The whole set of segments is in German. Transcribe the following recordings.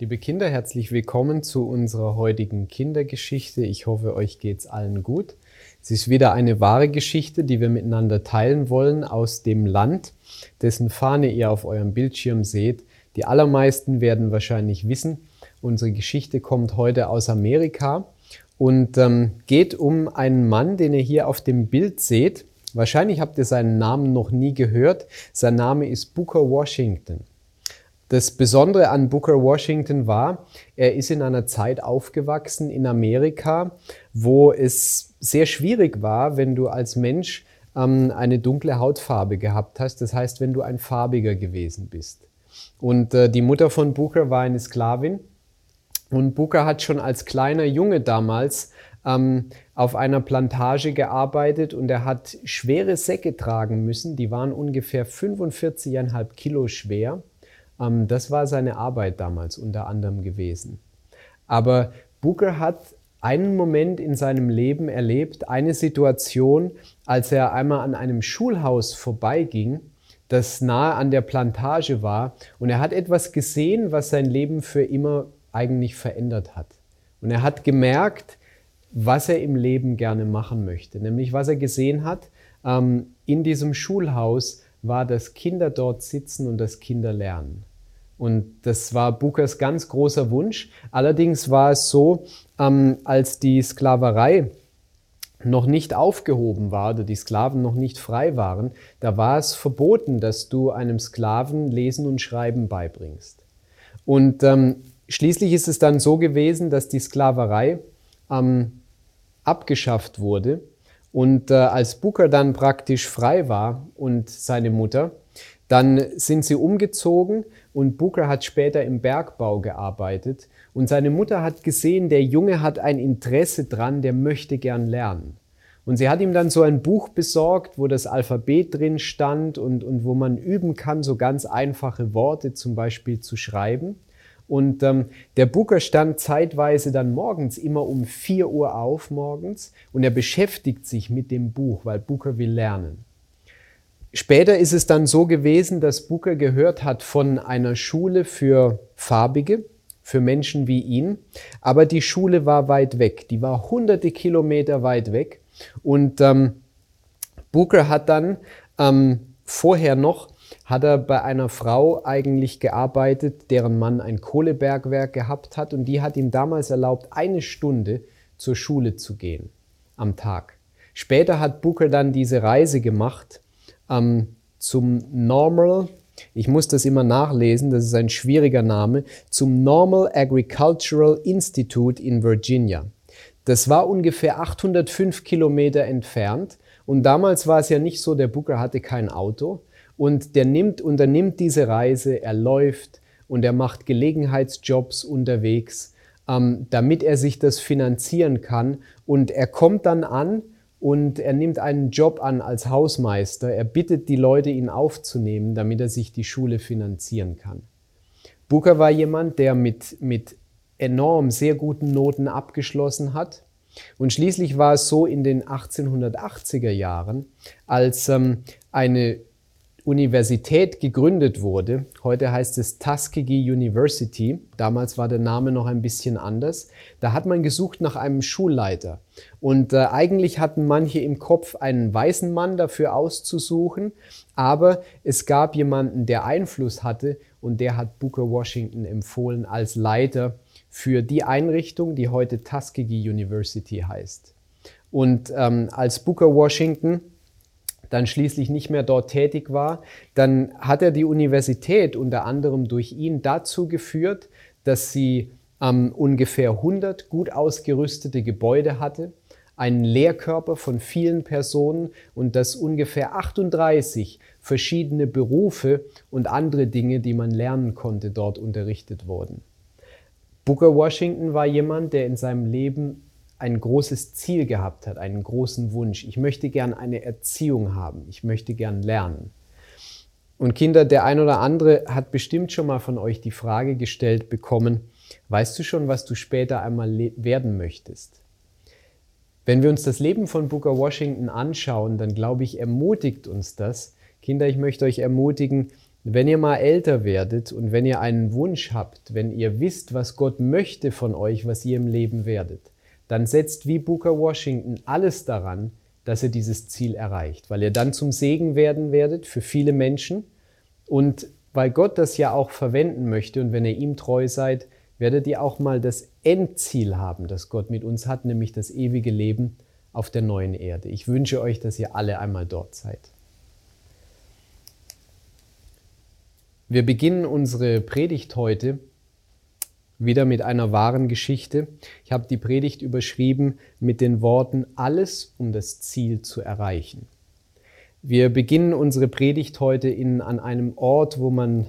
Liebe Kinder, herzlich willkommen zu unserer heutigen Kindergeschichte. Ich hoffe, euch geht's allen gut. Es ist wieder eine wahre Geschichte, die wir miteinander teilen wollen aus dem Land, dessen Fahne ihr auf eurem Bildschirm seht. Die allermeisten werden wahrscheinlich wissen, unsere Geschichte kommt heute aus Amerika und ähm, geht um einen Mann, den ihr hier auf dem Bild seht. Wahrscheinlich habt ihr seinen Namen noch nie gehört. Sein Name ist Booker Washington. Das Besondere an Booker Washington war, er ist in einer Zeit aufgewachsen in Amerika, wo es sehr schwierig war, wenn du als Mensch ähm, eine dunkle Hautfarbe gehabt hast. Das heißt, wenn du ein farbiger gewesen bist. Und äh, die Mutter von Booker war eine Sklavin. Und Booker hat schon als kleiner Junge damals ähm, auf einer Plantage gearbeitet und er hat schwere Säcke tragen müssen. Die waren ungefähr 45,5 Kilo schwer. Ähm, das war seine Arbeit damals unter anderem gewesen. Aber Booker hat einen Moment in seinem Leben erlebt, eine Situation, als er einmal an einem Schulhaus vorbeiging, das nahe an der Plantage war, und er hat etwas gesehen, was sein Leben für immer eigentlich verändert hat. Und er hat gemerkt, was er im Leben gerne machen möchte, nämlich was er gesehen hat ähm, in diesem Schulhaus, war, dass Kinder dort sitzen und dass Kinder lernen. Und das war Bookers ganz großer Wunsch. Allerdings war es so, ähm, als die Sklaverei noch nicht aufgehoben war oder die Sklaven noch nicht frei waren, da war es verboten, dass du einem Sklaven Lesen und Schreiben beibringst. Und ähm, schließlich ist es dann so gewesen, dass die Sklaverei ähm, abgeschafft wurde und äh, als Booker dann praktisch frei war und seine Mutter, dann sind sie umgezogen und Booker hat später im Bergbau gearbeitet und seine Mutter hat gesehen, der Junge hat ein Interesse dran, der möchte gern lernen. Und sie hat ihm dann so ein Buch besorgt, wo das Alphabet drin stand und, und wo man üben kann, so ganz einfache Worte zum Beispiel zu schreiben. Und ähm, der Booker stand zeitweise dann morgens immer um 4 Uhr auf morgens und er beschäftigt sich mit dem Buch, weil Booker will lernen. Später ist es dann so gewesen, dass Booker gehört hat von einer Schule für Farbige, für Menschen wie ihn, aber die Schule war weit weg, die war hunderte Kilometer weit weg. Und ähm, Booker hat dann ähm, vorher noch hat er bei einer Frau eigentlich gearbeitet, deren Mann ein Kohlebergwerk gehabt hat und die hat ihm damals erlaubt, eine Stunde zur Schule zu gehen am Tag. Später hat Booker dann diese Reise gemacht ähm, zum Normal, ich muss das immer nachlesen, das ist ein schwieriger Name, zum Normal Agricultural Institute in Virginia. Das war ungefähr 805 Kilometer entfernt und damals war es ja nicht so, der Booker hatte kein Auto, und der nimmt, unternimmt diese Reise, er läuft und er macht Gelegenheitsjobs unterwegs, ähm, damit er sich das finanzieren kann. Und er kommt dann an und er nimmt einen Job an als Hausmeister. Er bittet die Leute, ihn aufzunehmen, damit er sich die Schule finanzieren kann. Booker war jemand, der mit, mit enorm sehr guten Noten abgeschlossen hat. Und schließlich war es so in den 1880er Jahren, als ähm, eine Universität gegründet wurde. Heute heißt es Tuskegee University. Damals war der Name noch ein bisschen anders. Da hat man gesucht nach einem Schulleiter. Und äh, eigentlich hatten manche im Kopf, einen weißen Mann dafür auszusuchen. Aber es gab jemanden, der Einfluss hatte und der hat Booker Washington empfohlen als Leiter für die Einrichtung, die heute Tuskegee University heißt. Und ähm, als Booker Washington dann schließlich nicht mehr dort tätig war, dann hat er die Universität unter anderem durch ihn dazu geführt, dass sie ähm, ungefähr 100 gut ausgerüstete Gebäude hatte, einen Lehrkörper von vielen Personen und dass ungefähr 38 verschiedene Berufe und andere Dinge, die man lernen konnte, dort unterrichtet wurden. Booker Washington war jemand, der in seinem Leben ein großes Ziel gehabt hat, einen großen Wunsch. Ich möchte gern eine Erziehung haben. Ich möchte gern lernen. Und Kinder, der ein oder andere hat bestimmt schon mal von euch die Frage gestellt bekommen, weißt du schon, was du später einmal werden möchtest? Wenn wir uns das Leben von Booker Washington anschauen, dann glaube ich, ermutigt uns das. Kinder, ich möchte euch ermutigen, wenn ihr mal älter werdet und wenn ihr einen Wunsch habt, wenn ihr wisst, was Gott möchte von euch, was ihr im Leben werdet, dann setzt wie Booker Washington alles daran, dass ihr dieses Ziel erreicht, weil ihr dann zum Segen werden werdet für viele Menschen und weil Gott das ja auch verwenden möchte und wenn ihr ihm treu seid, werdet ihr auch mal das Endziel haben, das Gott mit uns hat, nämlich das ewige Leben auf der neuen Erde. Ich wünsche euch, dass ihr alle einmal dort seid. Wir beginnen unsere Predigt heute wieder mit einer wahren Geschichte. Ich habe die Predigt überschrieben mit den Worten Alles, um das Ziel zu erreichen. Wir beginnen unsere Predigt heute in, an einem Ort, wo man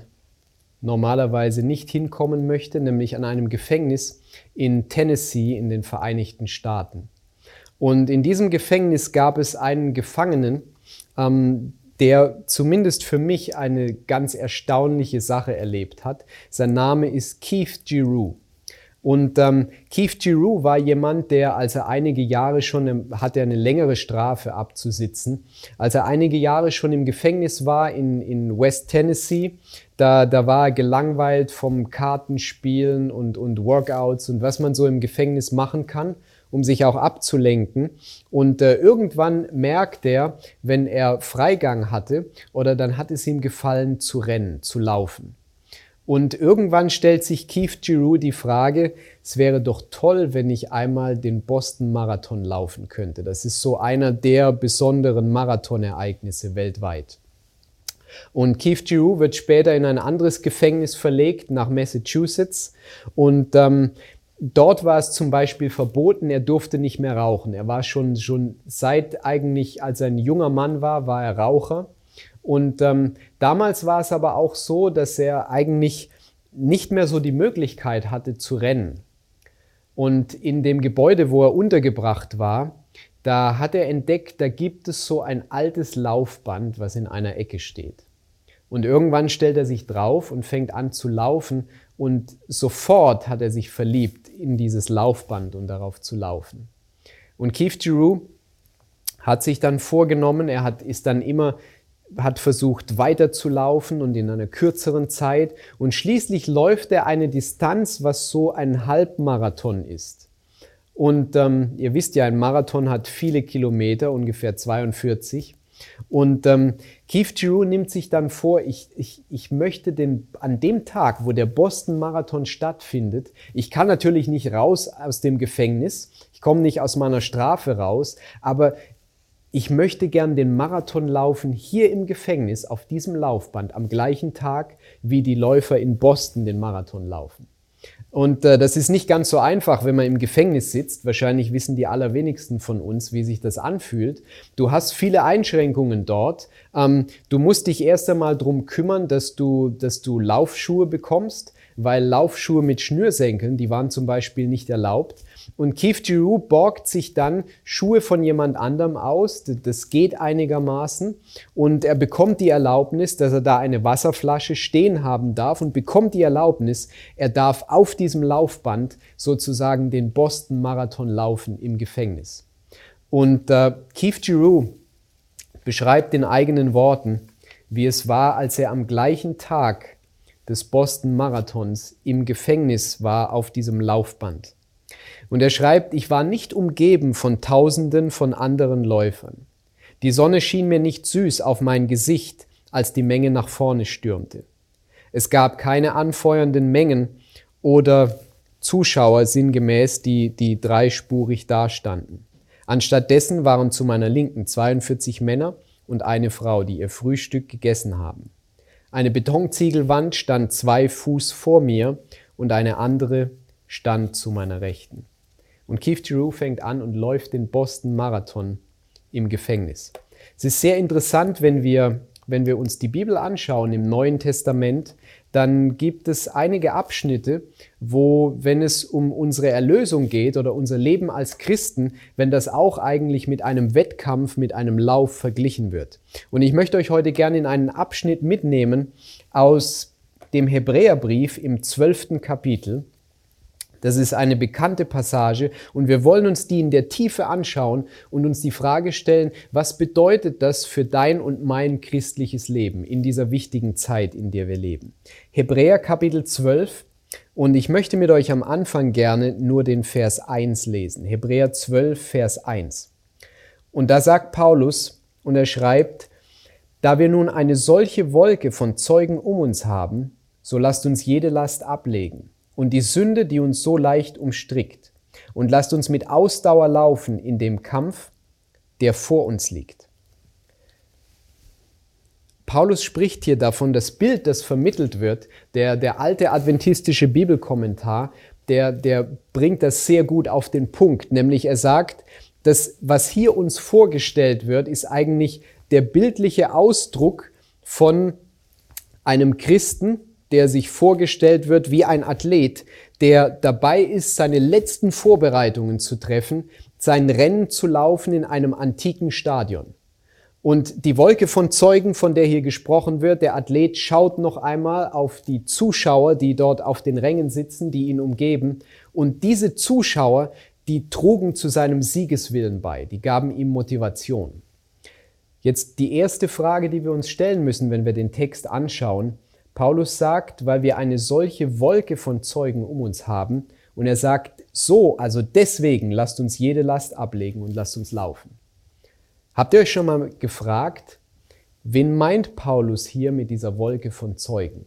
normalerweise nicht hinkommen möchte, nämlich an einem Gefängnis in Tennessee in den Vereinigten Staaten. Und in diesem Gefängnis gab es einen Gefangenen, ähm, der zumindest für mich eine ganz erstaunliche Sache erlebt hat. Sein Name ist Keith Giroux. Und ähm, Keith Giroux war jemand, der, als er einige Jahre schon, hatte eine längere Strafe abzusitzen, als er einige Jahre schon im Gefängnis war in, in West Tennessee, da, da war er gelangweilt vom Kartenspielen und, und Workouts und was man so im Gefängnis machen kann um sich auch abzulenken. Und äh, irgendwann merkt er, wenn er Freigang hatte, oder dann hat es ihm gefallen zu rennen, zu laufen. Und irgendwann stellt sich Keith Giroux die Frage, es wäre doch toll, wenn ich einmal den Boston Marathon laufen könnte. Das ist so einer der besonderen Marathonereignisse weltweit. Und Keith Giroux wird später in ein anderes Gefängnis verlegt nach Massachusetts. Und ähm, Dort war es zum Beispiel verboten, er durfte nicht mehr rauchen. Er war schon, schon seit eigentlich, als er ein junger Mann war, war er Raucher. Und ähm, damals war es aber auch so, dass er eigentlich nicht mehr so die Möglichkeit hatte zu rennen. Und in dem Gebäude, wo er untergebracht war, da hat er entdeckt, da gibt es so ein altes Laufband, was in einer Ecke steht. Und irgendwann stellt er sich drauf und fängt an zu laufen und sofort hat er sich verliebt in dieses Laufband und darauf zu laufen. Und Keith Giroux hat sich dann vorgenommen, er hat, ist dann immer, hat versucht weiterzulaufen und in einer kürzeren Zeit. Und schließlich läuft er eine Distanz, was so ein Halbmarathon ist. Und ähm, ihr wisst ja, ein Marathon hat viele Kilometer, ungefähr 42. Und ähm, Keith Giroux nimmt sich dann vor, ich, ich, ich möchte den, an dem Tag, wo der Boston Marathon stattfindet, ich kann natürlich nicht raus aus dem Gefängnis, ich komme nicht aus meiner Strafe raus, aber ich möchte gern den Marathon laufen hier im Gefängnis auf diesem Laufband am gleichen Tag, wie die Läufer in Boston den Marathon laufen. Und äh, das ist nicht ganz so einfach, wenn man im Gefängnis sitzt. Wahrscheinlich wissen die allerwenigsten von uns, wie sich das anfühlt. Du hast viele Einschränkungen dort. Ähm, du musst dich erst einmal drum kümmern, dass du, dass du Laufschuhe bekommst, weil Laufschuhe mit Schnürsenkeln, die waren zum Beispiel nicht erlaubt. Und Keith Giroux borgt sich dann Schuhe von jemand anderem aus. Das geht einigermaßen. Und er bekommt die Erlaubnis, dass er da eine Wasserflasche stehen haben darf und bekommt die Erlaubnis, er darf auf diesem Laufband sozusagen den Boston Marathon laufen im Gefängnis. Und äh, Keith Giroux beschreibt in eigenen Worten, wie es war, als er am gleichen Tag des Boston Marathons im Gefängnis war auf diesem Laufband. Und er schreibt, ich war nicht umgeben von Tausenden von anderen Läufern. Die Sonne schien mir nicht süß auf mein Gesicht, als die Menge nach vorne stürmte. Es gab keine anfeuernden Mengen oder Zuschauer sinngemäß, die, die dreispurig dastanden. Anstattdessen waren zu meiner Linken 42 Männer und eine Frau, die ihr Frühstück gegessen haben. Eine Betonziegelwand stand zwei Fuß vor mir und eine andere stand zu meiner Rechten. Und Keith Giroux fängt an und läuft den Boston Marathon im Gefängnis. Es ist sehr interessant, wenn wir, wenn wir uns die Bibel anschauen im Neuen Testament, dann gibt es einige Abschnitte, wo, wenn es um unsere Erlösung geht oder unser Leben als Christen, wenn das auch eigentlich mit einem Wettkampf, mit einem Lauf verglichen wird. Und ich möchte euch heute gerne in einen Abschnitt mitnehmen aus dem Hebräerbrief im zwölften Kapitel. Das ist eine bekannte Passage und wir wollen uns die in der Tiefe anschauen und uns die Frage stellen, was bedeutet das für dein und mein christliches Leben in dieser wichtigen Zeit, in der wir leben. Hebräer Kapitel 12 und ich möchte mit euch am Anfang gerne nur den Vers 1 lesen. Hebräer 12, Vers 1. Und da sagt Paulus und er schreibt, da wir nun eine solche Wolke von Zeugen um uns haben, so lasst uns jede Last ablegen und die Sünde, die uns so leicht umstrickt, und lasst uns mit Ausdauer laufen in dem Kampf, der vor uns liegt. Paulus spricht hier davon, das Bild, das vermittelt wird, der, der alte adventistische Bibelkommentar, der, der bringt das sehr gut auf den Punkt, nämlich er sagt, das, was hier uns vorgestellt wird, ist eigentlich der bildliche Ausdruck von einem Christen, der sich vorgestellt wird wie ein Athlet, der dabei ist, seine letzten Vorbereitungen zu treffen, sein Rennen zu laufen in einem antiken Stadion. Und die Wolke von Zeugen, von der hier gesprochen wird, der Athlet schaut noch einmal auf die Zuschauer, die dort auf den Rängen sitzen, die ihn umgeben. Und diese Zuschauer, die trugen zu seinem Siegeswillen bei, die gaben ihm Motivation. Jetzt die erste Frage, die wir uns stellen müssen, wenn wir den Text anschauen. Paulus sagt, weil wir eine solche Wolke von Zeugen um uns haben, und er sagt, so, also deswegen lasst uns jede Last ablegen und lasst uns laufen. Habt ihr euch schon mal gefragt, wen meint Paulus hier mit dieser Wolke von Zeugen?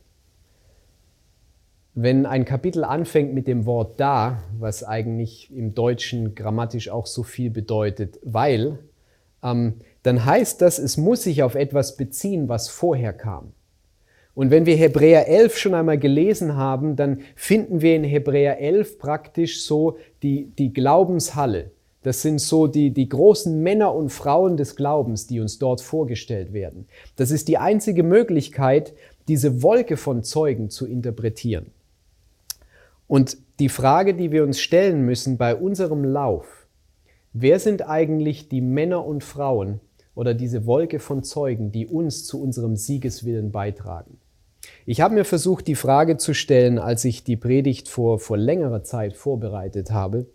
Wenn ein Kapitel anfängt mit dem Wort da, was eigentlich im Deutschen grammatisch auch so viel bedeutet, weil, ähm, dann heißt das, es muss sich auf etwas beziehen, was vorher kam. Und wenn wir Hebräer 11 schon einmal gelesen haben, dann finden wir in Hebräer 11 praktisch so die, die Glaubenshalle, das sind so die, die großen Männer und Frauen des Glaubens, die uns dort vorgestellt werden. Das ist die einzige Möglichkeit, diese Wolke von Zeugen zu interpretieren. Und die Frage, die wir uns stellen müssen bei unserem Lauf, wer sind eigentlich die Männer und Frauen oder diese Wolke von Zeugen, die uns zu unserem Siegeswillen beitragen? Ich habe mir versucht, die Frage zu stellen, als ich die Predigt vor, vor längerer Zeit vorbereitet habe.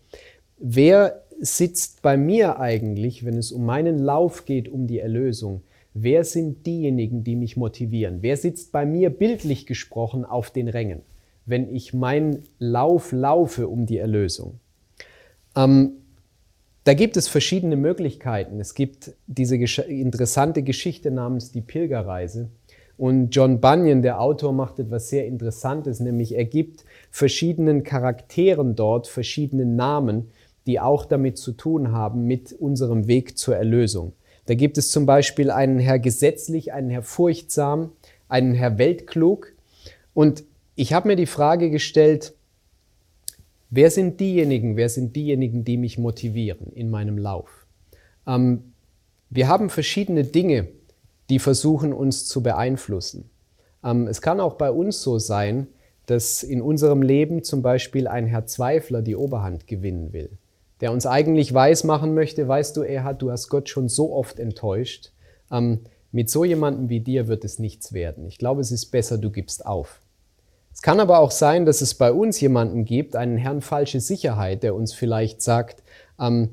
Wer sitzt bei mir eigentlich, wenn es um meinen Lauf geht, um die Erlösung? Wer sind diejenigen, die mich motivieren? Wer sitzt bei mir bildlich gesprochen auf den Rängen, wenn ich meinen Lauf laufe um die Erlösung? Ähm, da gibt es verschiedene Möglichkeiten. Es gibt diese gesch interessante Geschichte namens die Pilgerreise. Und John Bunyan, der Autor, macht etwas sehr Interessantes, nämlich er gibt verschiedenen Charakteren dort verschiedene Namen, die auch damit zu tun haben mit unserem Weg zur Erlösung. Da gibt es zum Beispiel einen Herr gesetzlich, einen Herr furchtsam, einen Herr weltklug. Und ich habe mir die Frage gestellt, wer sind diejenigen, wer sind diejenigen, die mich motivieren in meinem Lauf? Ähm, wir haben verschiedene Dinge, die versuchen uns zu beeinflussen. Ähm, es kann auch bei uns so sein, dass in unserem Leben zum Beispiel ein Herr Zweifler die Oberhand gewinnen will der uns eigentlich weiß machen möchte, weißt du, Erhard, du hast Gott schon so oft enttäuscht. Ähm, mit so jemandem wie dir wird es nichts werden. Ich glaube, es ist besser, du gibst auf. Es kann aber auch sein, dass es bei uns jemanden gibt, einen Herrn falsche Sicherheit, der uns vielleicht sagt, ähm,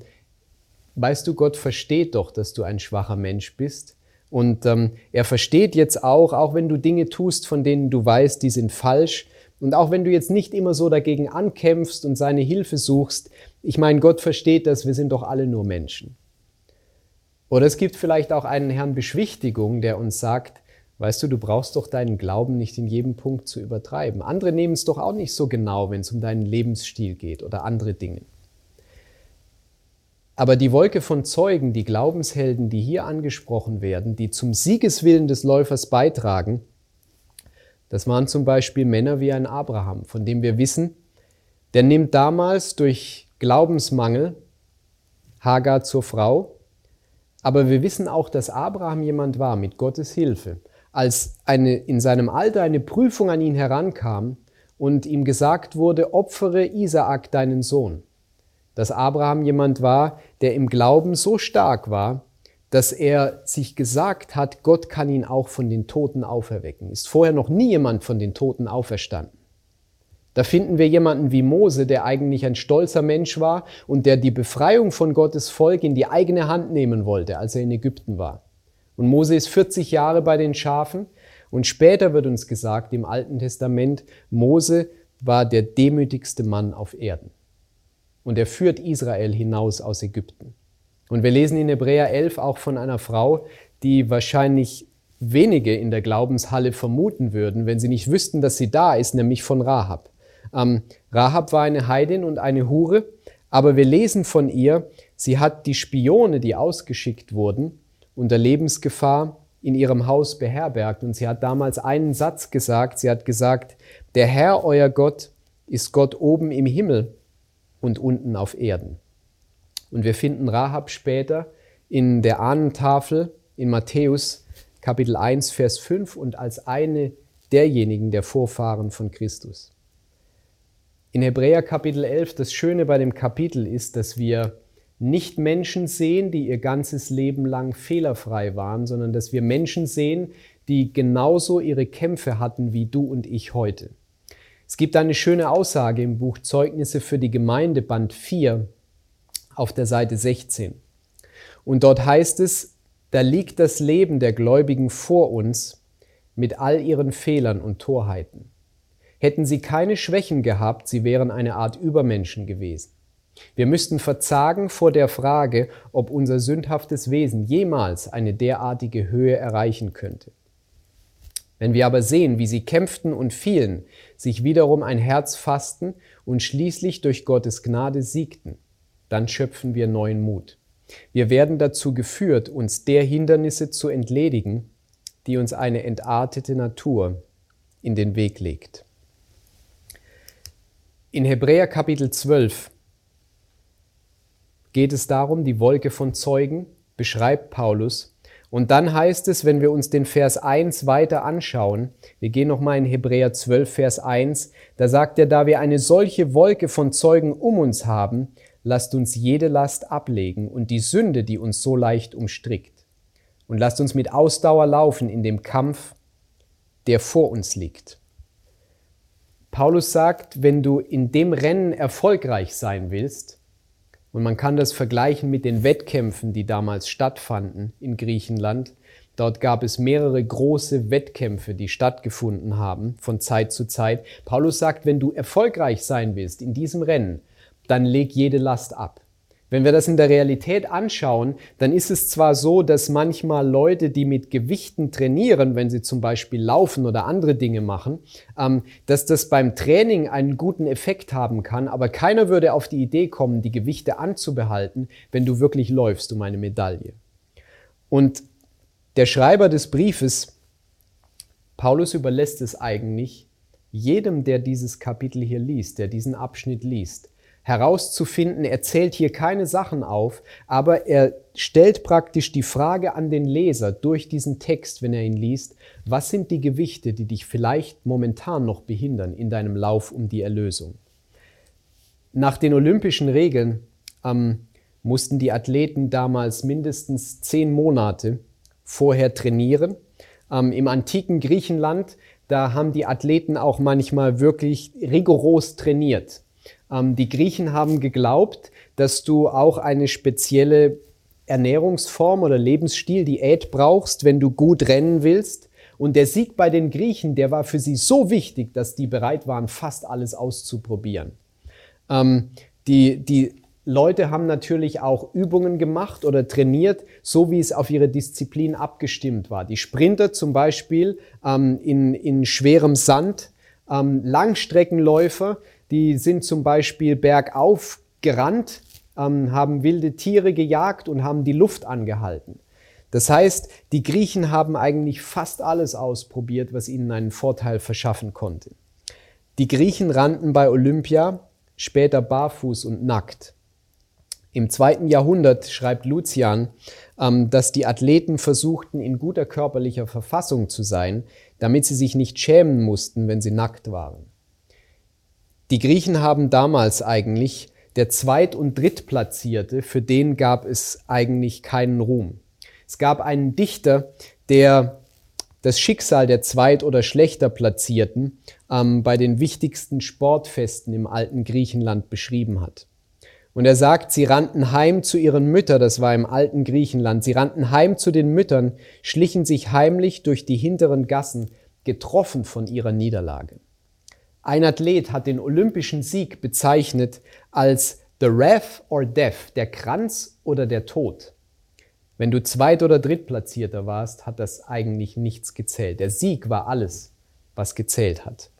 weißt du, Gott versteht doch, dass du ein schwacher Mensch bist. Und ähm, er versteht jetzt auch, auch wenn du Dinge tust, von denen du weißt, die sind falsch, und auch wenn du jetzt nicht immer so dagegen ankämpfst und seine Hilfe suchst, ich meine, Gott versteht das, wir sind doch alle nur Menschen. Oder es gibt vielleicht auch einen Herrn Beschwichtigung, der uns sagt, weißt du, du brauchst doch deinen Glauben nicht in jedem Punkt zu übertreiben. Andere nehmen es doch auch nicht so genau, wenn es um deinen Lebensstil geht oder andere Dinge. Aber die Wolke von Zeugen, die Glaubenshelden, die hier angesprochen werden, die zum Siegeswillen des Läufers beitragen, das waren zum Beispiel Männer wie ein Abraham, von dem wir wissen, der nimmt damals durch Glaubensmangel Hagar zur Frau. Aber wir wissen auch, dass Abraham jemand war mit Gottes Hilfe. Als eine, in seinem Alter eine Prüfung an ihn herankam und ihm gesagt wurde, opfere Isaak deinen Sohn. Dass Abraham jemand war, der im Glauben so stark war, dass er sich gesagt hat, Gott kann ihn auch von den Toten auferwecken. Ist vorher noch nie jemand von den Toten auferstanden. Da finden wir jemanden wie Mose, der eigentlich ein stolzer Mensch war und der die Befreiung von Gottes Volk in die eigene Hand nehmen wollte, als er in Ägypten war. Und Mose ist 40 Jahre bei den Schafen und später wird uns gesagt im Alten Testament, Mose war der demütigste Mann auf Erden. Und er führt Israel hinaus aus Ägypten. Und wir lesen in Hebräer 11 auch von einer Frau, die wahrscheinlich wenige in der Glaubenshalle vermuten würden, wenn sie nicht wüssten, dass sie da ist, nämlich von Rahab. Ähm, Rahab war eine Heidin und eine Hure, aber wir lesen von ihr, sie hat die Spione, die ausgeschickt wurden, unter Lebensgefahr in ihrem Haus beherbergt. Und sie hat damals einen Satz gesagt, sie hat gesagt, der Herr, euer Gott, ist Gott oben im Himmel und unten auf Erden. Und wir finden Rahab später in der Ahnentafel in Matthäus Kapitel 1, Vers 5 und als eine derjenigen der Vorfahren von Christus. In Hebräer Kapitel 11, das Schöne bei dem Kapitel ist, dass wir nicht Menschen sehen, die ihr ganzes Leben lang fehlerfrei waren, sondern dass wir Menschen sehen, die genauso ihre Kämpfe hatten wie du und ich heute. Es gibt eine schöne Aussage im Buch Zeugnisse für die Gemeinde, Band 4, auf der Seite 16. Und dort heißt es, da liegt das Leben der Gläubigen vor uns mit all ihren Fehlern und Torheiten. Hätten sie keine Schwächen gehabt, sie wären eine Art Übermenschen gewesen. Wir müssten verzagen vor der Frage, ob unser sündhaftes Wesen jemals eine derartige Höhe erreichen könnte. Wenn wir aber sehen, wie sie kämpften und fielen, sich wiederum ein Herz fassten und schließlich durch Gottes Gnade siegten, dann schöpfen wir neuen Mut. Wir werden dazu geführt, uns der Hindernisse zu entledigen, die uns eine entartete Natur in den Weg legt. In Hebräer Kapitel 12 geht es darum, die Wolke von Zeugen beschreibt Paulus. Und dann heißt es, wenn wir uns den Vers 1 weiter anschauen, wir gehen nochmal in Hebräer 12, Vers 1, da sagt er, da wir eine solche Wolke von Zeugen um uns haben, lasst uns jede Last ablegen und die Sünde, die uns so leicht umstrickt. Und lasst uns mit Ausdauer laufen in dem Kampf, der vor uns liegt. Paulus sagt, wenn du in dem Rennen erfolgreich sein willst, und man kann das vergleichen mit den Wettkämpfen, die damals stattfanden in Griechenland, dort gab es mehrere große Wettkämpfe, die stattgefunden haben von Zeit zu Zeit. Paulus sagt, wenn du erfolgreich sein willst in diesem Rennen, dann leg jede Last ab. Wenn wir das in der Realität anschauen, dann ist es zwar so, dass manchmal Leute, die mit Gewichten trainieren, wenn sie zum Beispiel laufen oder andere Dinge machen, ähm, dass das beim Training einen guten Effekt haben kann, aber keiner würde auf die Idee kommen, die Gewichte anzubehalten, wenn du wirklich läufst um eine Medaille. Und der Schreiber des Briefes, Paulus überlässt es eigentlich jedem, der dieses Kapitel hier liest, der diesen Abschnitt liest herauszufinden. Er zählt hier keine Sachen auf, aber er stellt praktisch die Frage an den Leser durch diesen Text, wenn er ihn liest, was sind die Gewichte, die dich vielleicht momentan noch behindern in deinem Lauf um die Erlösung? Nach den olympischen Regeln ähm, mussten die Athleten damals mindestens zehn Monate vorher trainieren. Ähm, Im antiken Griechenland, da haben die Athleten auch manchmal wirklich rigoros trainiert. Ähm, die Griechen haben geglaubt, dass du auch eine spezielle Ernährungsform oder Lebensstil, Diät brauchst, wenn du gut rennen willst. Und der Sieg bei den Griechen, der war für sie so wichtig, dass die bereit waren, fast alles auszuprobieren. Ähm, die, die Leute haben natürlich auch Übungen gemacht oder trainiert, so wie es auf ihre Disziplin abgestimmt war. Die Sprinter zum Beispiel ähm, in, in schwerem Sand, ähm, Langstreckenläufer, die sind zum Beispiel bergauf gerannt, ähm, haben wilde Tiere gejagt und haben die Luft angehalten. Das heißt, die Griechen haben eigentlich fast alles ausprobiert, was ihnen einen Vorteil verschaffen konnte. Die Griechen rannten bei Olympia später barfuß und nackt. Im zweiten Jahrhundert schreibt Lucian, ähm, dass die Athleten versuchten, in guter körperlicher Verfassung zu sein, damit sie sich nicht schämen mussten, wenn sie nackt waren. Die Griechen haben damals eigentlich der Zweit- und Drittplatzierte, für den gab es eigentlich keinen Ruhm. Es gab einen Dichter, der das Schicksal der zweit- oder schlechter Platzierten ähm, bei den wichtigsten Sportfesten im alten Griechenland beschrieben hat. Und er sagt, sie rannten heim zu ihren Müttern, das war im alten Griechenland, sie rannten heim zu den Müttern, schlichen sich heimlich durch die hinteren Gassen, getroffen von ihrer Niederlage. Ein Athlet hat den olympischen Sieg bezeichnet als The Wrath or Death, der Kranz oder der Tod. Wenn du Zweit- oder Drittplatzierter warst, hat das eigentlich nichts gezählt. Der Sieg war alles, was gezählt hat.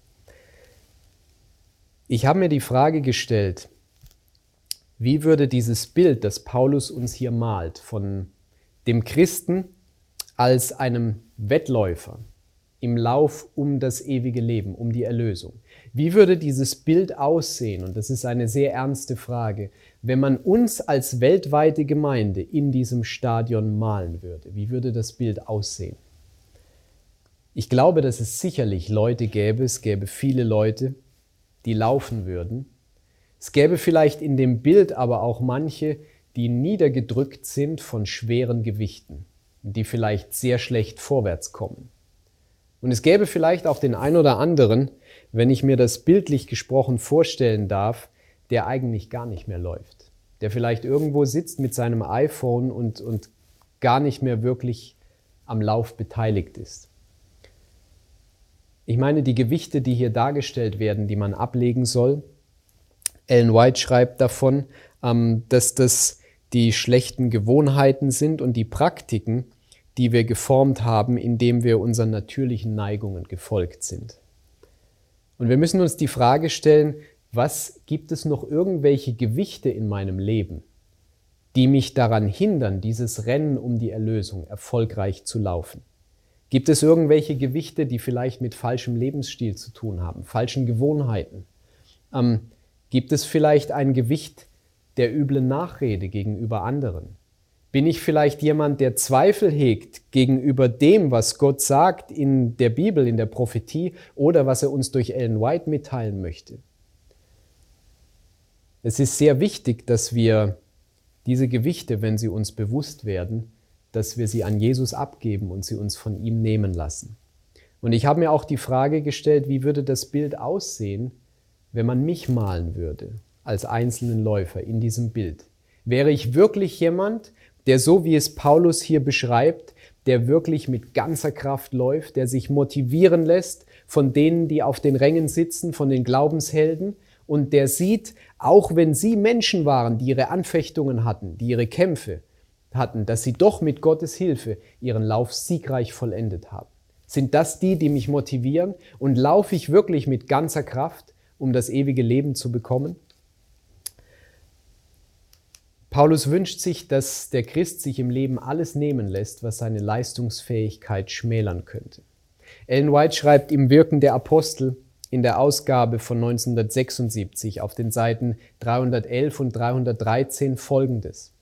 Ich habe mir die Frage gestellt, wie würde dieses Bild, das Paulus uns hier malt, von dem Christen als einem Wettläufer im Lauf um das ewige Leben, um die Erlösung, wie würde dieses Bild aussehen? Und das ist eine sehr ernste Frage. Wenn man uns als weltweite Gemeinde in diesem Stadion malen würde, wie würde das Bild aussehen? Ich glaube, dass es sicherlich Leute gäbe, es gäbe viele Leute, die laufen würden. Es gäbe vielleicht in dem Bild aber auch manche, die niedergedrückt sind von schweren Gewichten, die vielleicht sehr schlecht vorwärts kommen. Und es gäbe vielleicht auch den ein oder anderen, wenn ich mir das bildlich gesprochen vorstellen darf, der eigentlich gar nicht mehr läuft. Der vielleicht irgendwo sitzt mit seinem iPhone und, und gar nicht mehr wirklich am Lauf beteiligt ist. Ich meine, die Gewichte, die hier dargestellt werden, die man ablegen soll, Ellen White schreibt davon, ähm, dass das die schlechten Gewohnheiten sind und die Praktiken, die wir geformt haben, indem wir unseren natürlichen Neigungen gefolgt sind. Und wir müssen uns die Frage stellen, was gibt es noch irgendwelche Gewichte in meinem Leben, die mich daran hindern, dieses Rennen um die Erlösung erfolgreich zu laufen? Gibt es irgendwelche Gewichte, die vielleicht mit falschem Lebensstil zu tun haben, falschen Gewohnheiten? Ähm, gibt es vielleicht ein Gewicht der üblen Nachrede gegenüber anderen? Bin ich vielleicht jemand, der Zweifel hegt gegenüber dem, was Gott sagt in der Bibel, in der Prophetie oder was er uns durch Ellen White mitteilen möchte? Es ist sehr wichtig, dass wir diese Gewichte, wenn sie uns bewusst werden, dass wir sie an Jesus abgeben und sie uns von ihm nehmen lassen. Und ich habe mir auch die Frage gestellt, wie würde das Bild aussehen, wenn man mich malen würde als einzelnen Läufer in diesem Bild? Wäre ich wirklich jemand, der so wie es Paulus hier beschreibt, der wirklich mit ganzer Kraft läuft, der sich motivieren lässt von denen, die auf den Rängen sitzen, von den Glaubenshelden und der sieht, auch wenn sie Menschen waren, die ihre Anfechtungen hatten, die ihre Kämpfe hatten, dass sie doch mit Gottes Hilfe ihren Lauf siegreich vollendet haben. Sind das die, die mich motivieren und laufe ich wirklich mit ganzer Kraft, um das ewige Leben zu bekommen? Paulus wünscht sich, dass der Christ sich im Leben alles nehmen lässt, was seine Leistungsfähigkeit schmälern könnte. Ellen White schreibt im Wirken der Apostel in der Ausgabe von 1976 auf den Seiten 311 und 313 folgendes.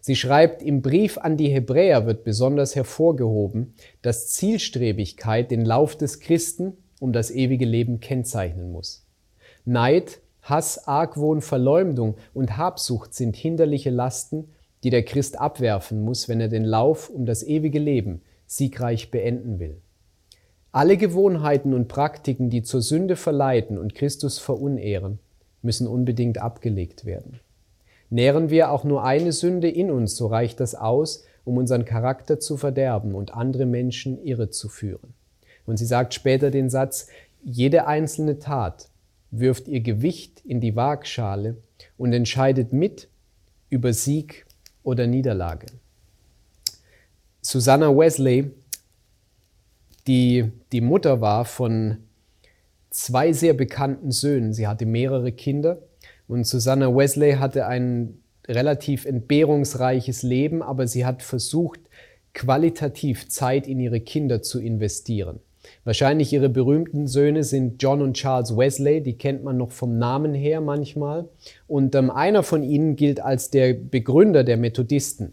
Sie schreibt, im Brief an die Hebräer wird besonders hervorgehoben, dass Zielstrebigkeit den Lauf des Christen um das ewige Leben kennzeichnen muss. Neid Hass, Argwohn, Verleumdung und Habsucht sind hinderliche Lasten, die der Christ abwerfen muss, wenn er den Lauf um das ewige Leben siegreich beenden will. Alle Gewohnheiten und Praktiken, die zur Sünde verleiten und Christus verunehren, müssen unbedingt abgelegt werden. Nähren wir auch nur eine Sünde in uns, so reicht das aus, um unseren Charakter zu verderben und andere Menschen irre zu führen. Und sie sagt später den Satz, jede einzelne Tat, wirft ihr Gewicht in die Waagschale und entscheidet mit über Sieg oder Niederlage. Susanna Wesley, die die Mutter war von zwei sehr bekannten Söhnen, sie hatte mehrere Kinder und Susanna Wesley hatte ein relativ entbehrungsreiches Leben, aber sie hat versucht, qualitativ Zeit in ihre Kinder zu investieren. Wahrscheinlich ihre berühmten Söhne sind John und Charles Wesley, die kennt man noch vom Namen her manchmal. Und ähm, einer von ihnen gilt als der Begründer der Methodisten.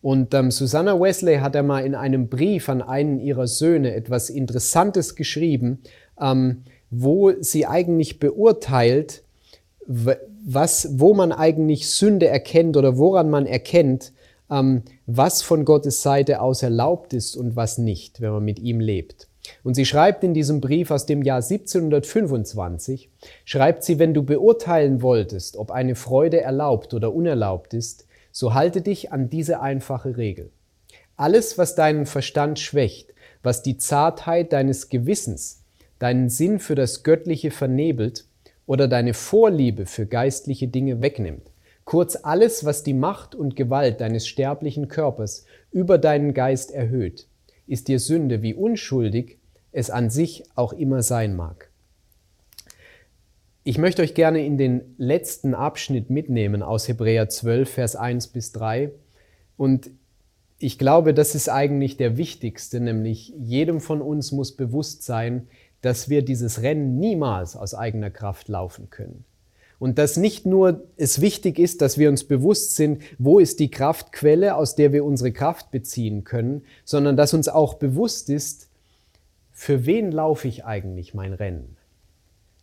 Und ähm, Susanna Wesley hat einmal in einem Brief an einen ihrer Söhne etwas Interessantes geschrieben, ähm, wo sie eigentlich beurteilt, was, wo man eigentlich Sünde erkennt oder woran man erkennt, ähm, was von Gottes Seite aus erlaubt ist und was nicht, wenn man mit ihm lebt. Und sie schreibt in diesem Brief aus dem Jahr 1725, schreibt sie, wenn du beurteilen wolltest, ob eine Freude erlaubt oder unerlaubt ist, so halte dich an diese einfache Regel. Alles, was deinen Verstand schwächt, was die Zartheit deines Gewissens, deinen Sinn für das Göttliche vernebelt oder deine Vorliebe für geistliche Dinge wegnimmt, kurz alles, was die Macht und Gewalt deines sterblichen Körpers über deinen Geist erhöht, ist dir Sünde, wie unschuldig es an sich auch immer sein mag. Ich möchte euch gerne in den letzten Abschnitt mitnehmen aus Hebräer 12, Vers 1 bis 3. Und ich glaube, das ist eigentlich der wichtigste, nämlich jedem von uns muss bewusst sein, dass wir dieses Rennen niemals aus eigener Kraft laufen können. Und dass nicht nur es wichtig ist, dass wir uns bewusst sind, wo ist die Kraftquelle, aus der wir unsere Kraft beziehen können, sondern dass uns auch bewusst ist, für wen laufe ich eigentlich mein Rennen?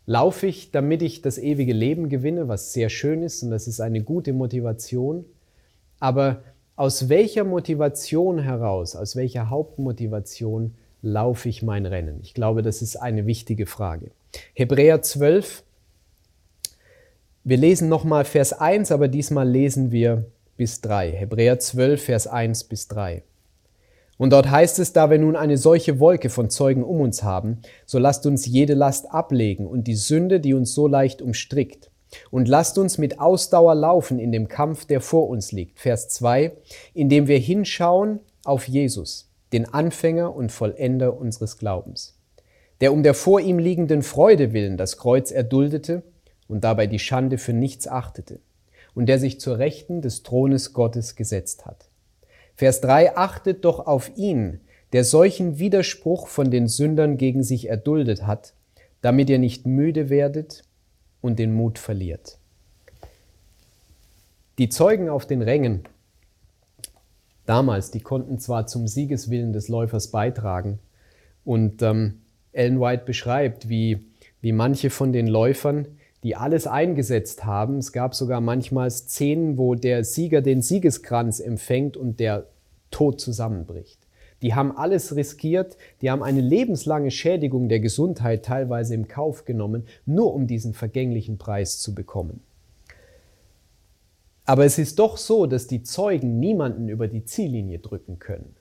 Laufe ich, damit ich das ewige Leben gewinne, was sehr schön ist und das ist eine gute Motivation, aber aus welcher Motivation heraus, aus welcher Hauptmotivation laufe ich mein Rennen? Ich glaube, das ist eine wichtige Frage. Hebräer 12, wir lesen nochmal Vers 1, aber diesmal lesen wir bis 3. Hebräer 12, Vers 1 bis 3. Und dort heißt es, da wir nun eine solche Wolke von Zeugen um uns haben, so lasst uns jede Last ablegen und die Sünde, die uns so leicht umstrickt. Und lasst uns mit Ausdauer laufen in dem Kampf, der vor uns liegt. Vers 2, indem wir hinschauen auf Jesus, den Anfänger und Vollender unseres Glaubens, der um der vor ihm liegenden Freude willen das Kreuz erduldete und dabei die Schande für nichts achtete und der sich zur Rechten des Thrones Gottes gesetzt hat. Vers 3 achtet doch auf ihn, der solchen Widerspruch von den Sündern gegen sich erduldet hat, damit ihr nicht müde werdet und den Mut verliert. Die Zeugen auf den Rängen damals, die konnten zwar zum Siegeswillen des Läufers beitragen und ähm, Ellen White beschreibt, wie, wie manche von den Läufern die alles eingesetzt haben. Es gab sogar manchmal Szenen, wo der Sieger den Siegeskranz empfängt und der Tod zusammenbricht. Die haben alles riskiert, die haben eine lebenslange Schädigung der Gesundheit teilweise im Kauf genommen, nur um diesen vergänglichen Preis zu bekommen. Aber es ist doch so, dass die Zeugen niemanden über die Ziellinie drücken können.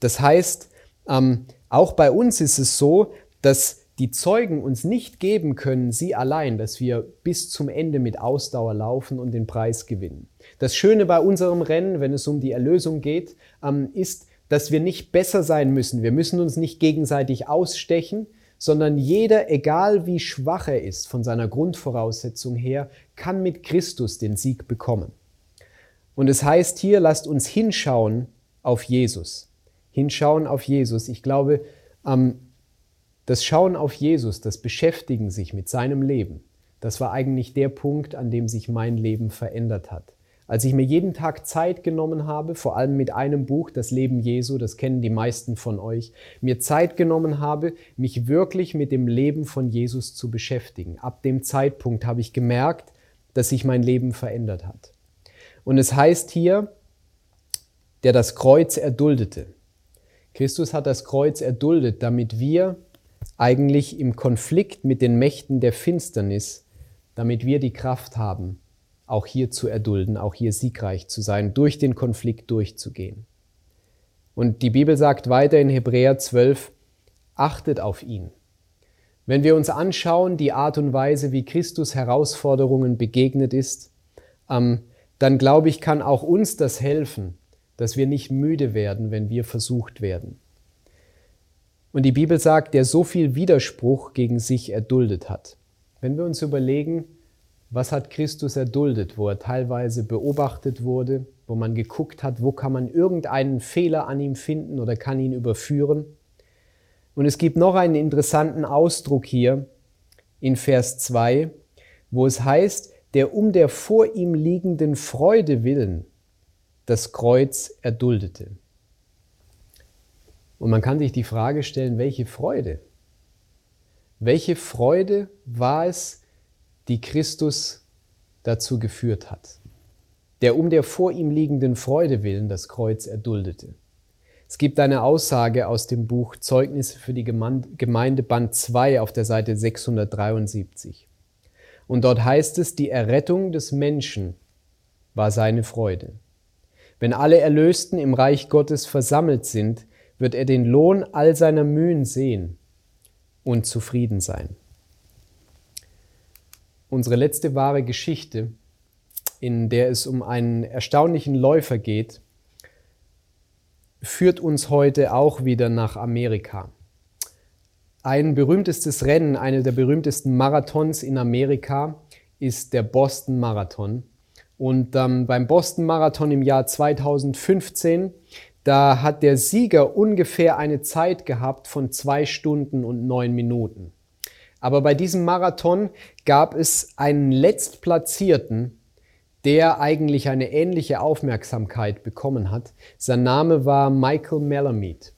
Das heißt, ähm, auch bei uns ist es so, dass die Zeugen uns nicht geben können, sie allein, dass wir bis zum Ende mit Ausdauer laufen und den Preis gewinnen. Das Schöne bei unserem Rennen, wenn es um die Erlösung geht, ähm, ist, dass wir nicht besser sein müssen. Wir müssen uns nicht gegenseitig ausstechen, sondern jeder, egal wie schwach er ist von seiner Grundvoraussetzung her, kann mit Christus den Sieg bekommen. Und es heißt hier, lasst uns hinschauen auf Jesus. Hinschauen auf Jesus. Ich glaube, ähm, das Schauen auf Jesus, das Beschäftigen sich mit seinem Leben, das war eigentlich der Punkt, an dem sich mein Leben verändert hat. Als ich mir jeden Tag Zeit genommen habe, vor allem mit einem Buch, Das Leben Jesu, das kennen die meisten von euch, mir Zeit genommen habe, mich wirklich mit dem Leben von Jesus zu beschäftigen. Ab dem Zeitpunkt habe ich gemerkt, dass sich mein Leben verändert hat. Und es heißt hier, der das Kreuz erduldete. Christus hat das Kreuz erduldet, damit wir eigentlich im Konflikt mit den Mächten der Finsternis, damit wir die Kraft haben, auch hier zu erdulden, auch hier siegreich zu sein, durch den Konflikt durchzugehen. Und die Bibel sagt weiter in Hebräer 12, achtet auf ihn. Wenn wir uns anschauen, die Art und Weise, wie Christus Herausforderungen begegnet ist, ähm, dann glaube ich, kann auch uns das helfen, dass wir nicht müde werden, wenn wir versucht werden. Und die Bibel sagt, der so viel Widerspruch gegen sich erduldet hat. Wenn wir uns überlegen, was hat Christus erduldet, wo er teilweise beobachtet wurde, wo man geguckt hat, wo kann man irgendeinen Fehler an ihm finden oder kann ihn überführen. Und es gibt noch einen interessanten Ausdruck hier in Vers 2, wo es heißt, der um der vor ihm liegenden Freude willen das Kreuz erduldete. Und man kann sich die Frage stellen, welche Freude? Welche Freude war es, die Christus dazu geführt hat? der um der vor ihm liegenden Freude willen das Kreuz erduldete. Es gibt eine Aussage aus dem Buch Zeugnisse für die Gemeinde Band 2 auf der Seite 673. Und dort heißt es, die Errettung des Menschen war seine Freude. Wenn alle Erlösten im Reich Gottes versammelt sind, wird er den Lohn all seiner Mühen sehen und zufrieden sein. Unsere letzte wahre Geschichte, in der es um einen erstaunlichen Läufer geht, führt uns heute auch wieder nach Amerika. Ein berühmtestes Rennen, eine der berühmtesten Marathons in Amerika ist der Boston Marathon. Und ähm, beim Boston Marathon im Jahr 2015, da hat der Sieger ungefähr eine Zeit gehabt von zwei Stunden und neun Minuten. Aber bei diesem Marathon gab es einen Letztplatzierten, der eigentlich eine ähnliche Aufmerksamkeit bekommen hat. Sein Name war Michael Malamud.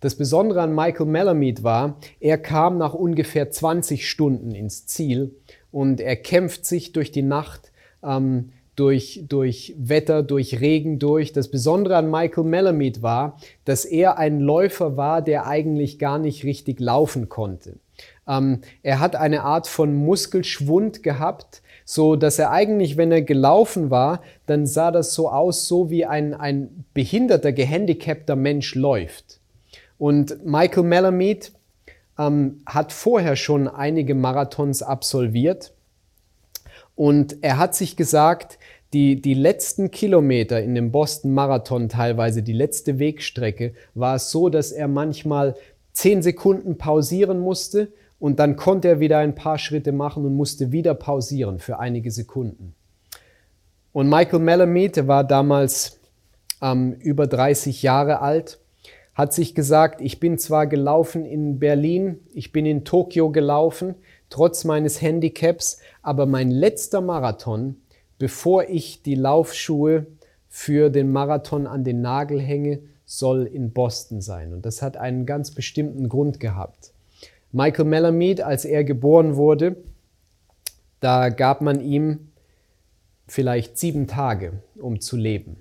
Das Besondere an Michael Malamud war, er kam nach ungefähr 20 Stunden ins Ziel und er kämpft sich durch die Nacht, ähm, durch, durch Wetter, durch Regen durch. Das Besondere an Michael Malamud war, dass er ein Läufer war, der eigentlich gar nicht richtig laufen konnte. Ähm, er hat eine Art von Muskelschwund gehabt, so dass er eigentlich, wenn er gelaufen war, dann sah das so aus, so wie ein, ein behinderter, gehandicapter Mensch läuft. Und Michael Malamud ähm, hat vorher schon einige Marathons absolviert und er hat sich gesagt, die, die letzten Kilometer in dem Boston Marathon, teilweise die letzte Wegstrecke, war es so, dass er manchmal zehn Sekunden pausieren musste und dann konnte er wieder ein paar Schritte machen und musste wieder pausieren für einige Sekunden. Und Michael Malamud war damals ähm, über 30 Jahre alt, hat sich gesagt, ich bin zwar gelaufen in Berlin, ich bin in Tokio gelaufen, trotz meines Handicaps, aber mein letzter Marathon, bevor ich die Laufschuhe für den Marathon an den Nagel hänge, soll in Boston sein. Und das hat einen ganz bestimmten Grund gehabt. Michael Malamud, als er geboren wurde, da gab man ihm vielleicht sieben Tage, um zu leben.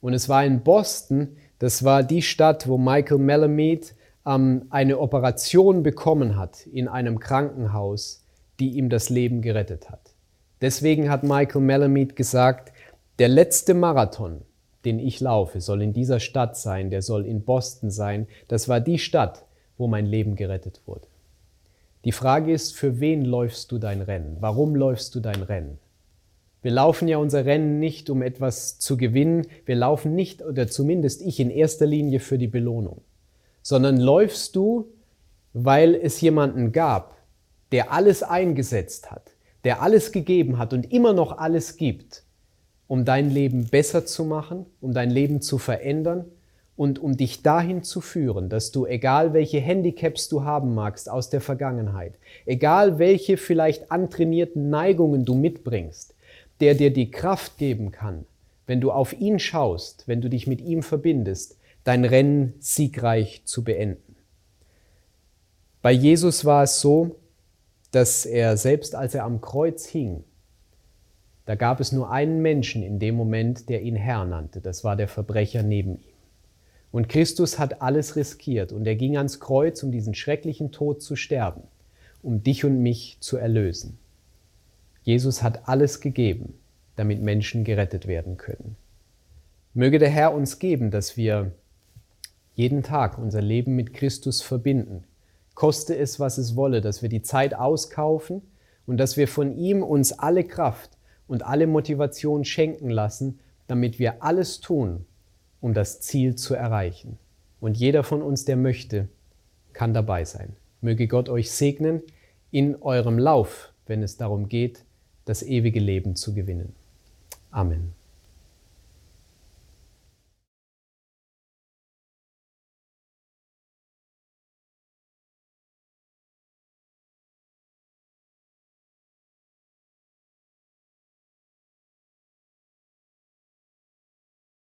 Und es war in Boston, das war die Stadt, wo Michael Malamud ähm, eine Operation bekommen hat in einem Krankenhaus, die ihm das Leben gerettet hat. Deswegen hat Michael Malamud gesagt, der letzte Marathon, den ich laufe, soll in dieser Stadt sein, der soll in Boston sein. Das war die Stadt, wo mein Leben gerettet wurde. Die Frage ist, für wen läufst du dein Rennen? Warum läufst du dein Rennen? Wir laufen ja unser Rennen nicht, um etwas zu gewinnen. Wir laufen nicht, oder zumindest ich in erster Linie für die Belohnung, sondern läufst du, weil es jemanden gab, der alles eingesetzt hat, der alles gegeben hat und immer noch alles gibt, um dein Leben besser zu machen, um dein Leben zu verändern und um dich dahin zu führen, dass du, egal welche Handicaps du haben magst aus der Vergangenheit, egal welche vielleicht antrainierten Neigungen du mitbringst, der dir die Kraft geben kann, wenn du auf ihn schaust, wenn du dich mit ihm verbindest, dein Rennen siegreich zu beenden. Bei Jesus war es so, dass er selbst als er am Kreuz hing, da gab es nur einen Menschen in dem Moment, der ihn Herr nannte, das war der Verbrecher neben ihm. Und Christus hat alles riskiert und er ging ans Kreuz, um diesen schrecklichen Tod zu sterben, um dich und mich zu erlösen. Jesus hat alles gegeben, damit Menschen gerettet werden können. Möge der Herr uns geben, dass wir jeden Tag unser Leben mit Christus verbinden, koste es, was es wolle, dass wir die Zeit auskaufen und dass wir von ihm uns alle Kraft und alle Motivation schenken lassen, damit wir alles tun, um das Ziel zu erreichen. Und jeder von uns, der möchte, kann dabei sein. Möge Gott euch segnen in eurem Lauf, wenn es darum geht, das ewige Leben zu gewinnen. Amen.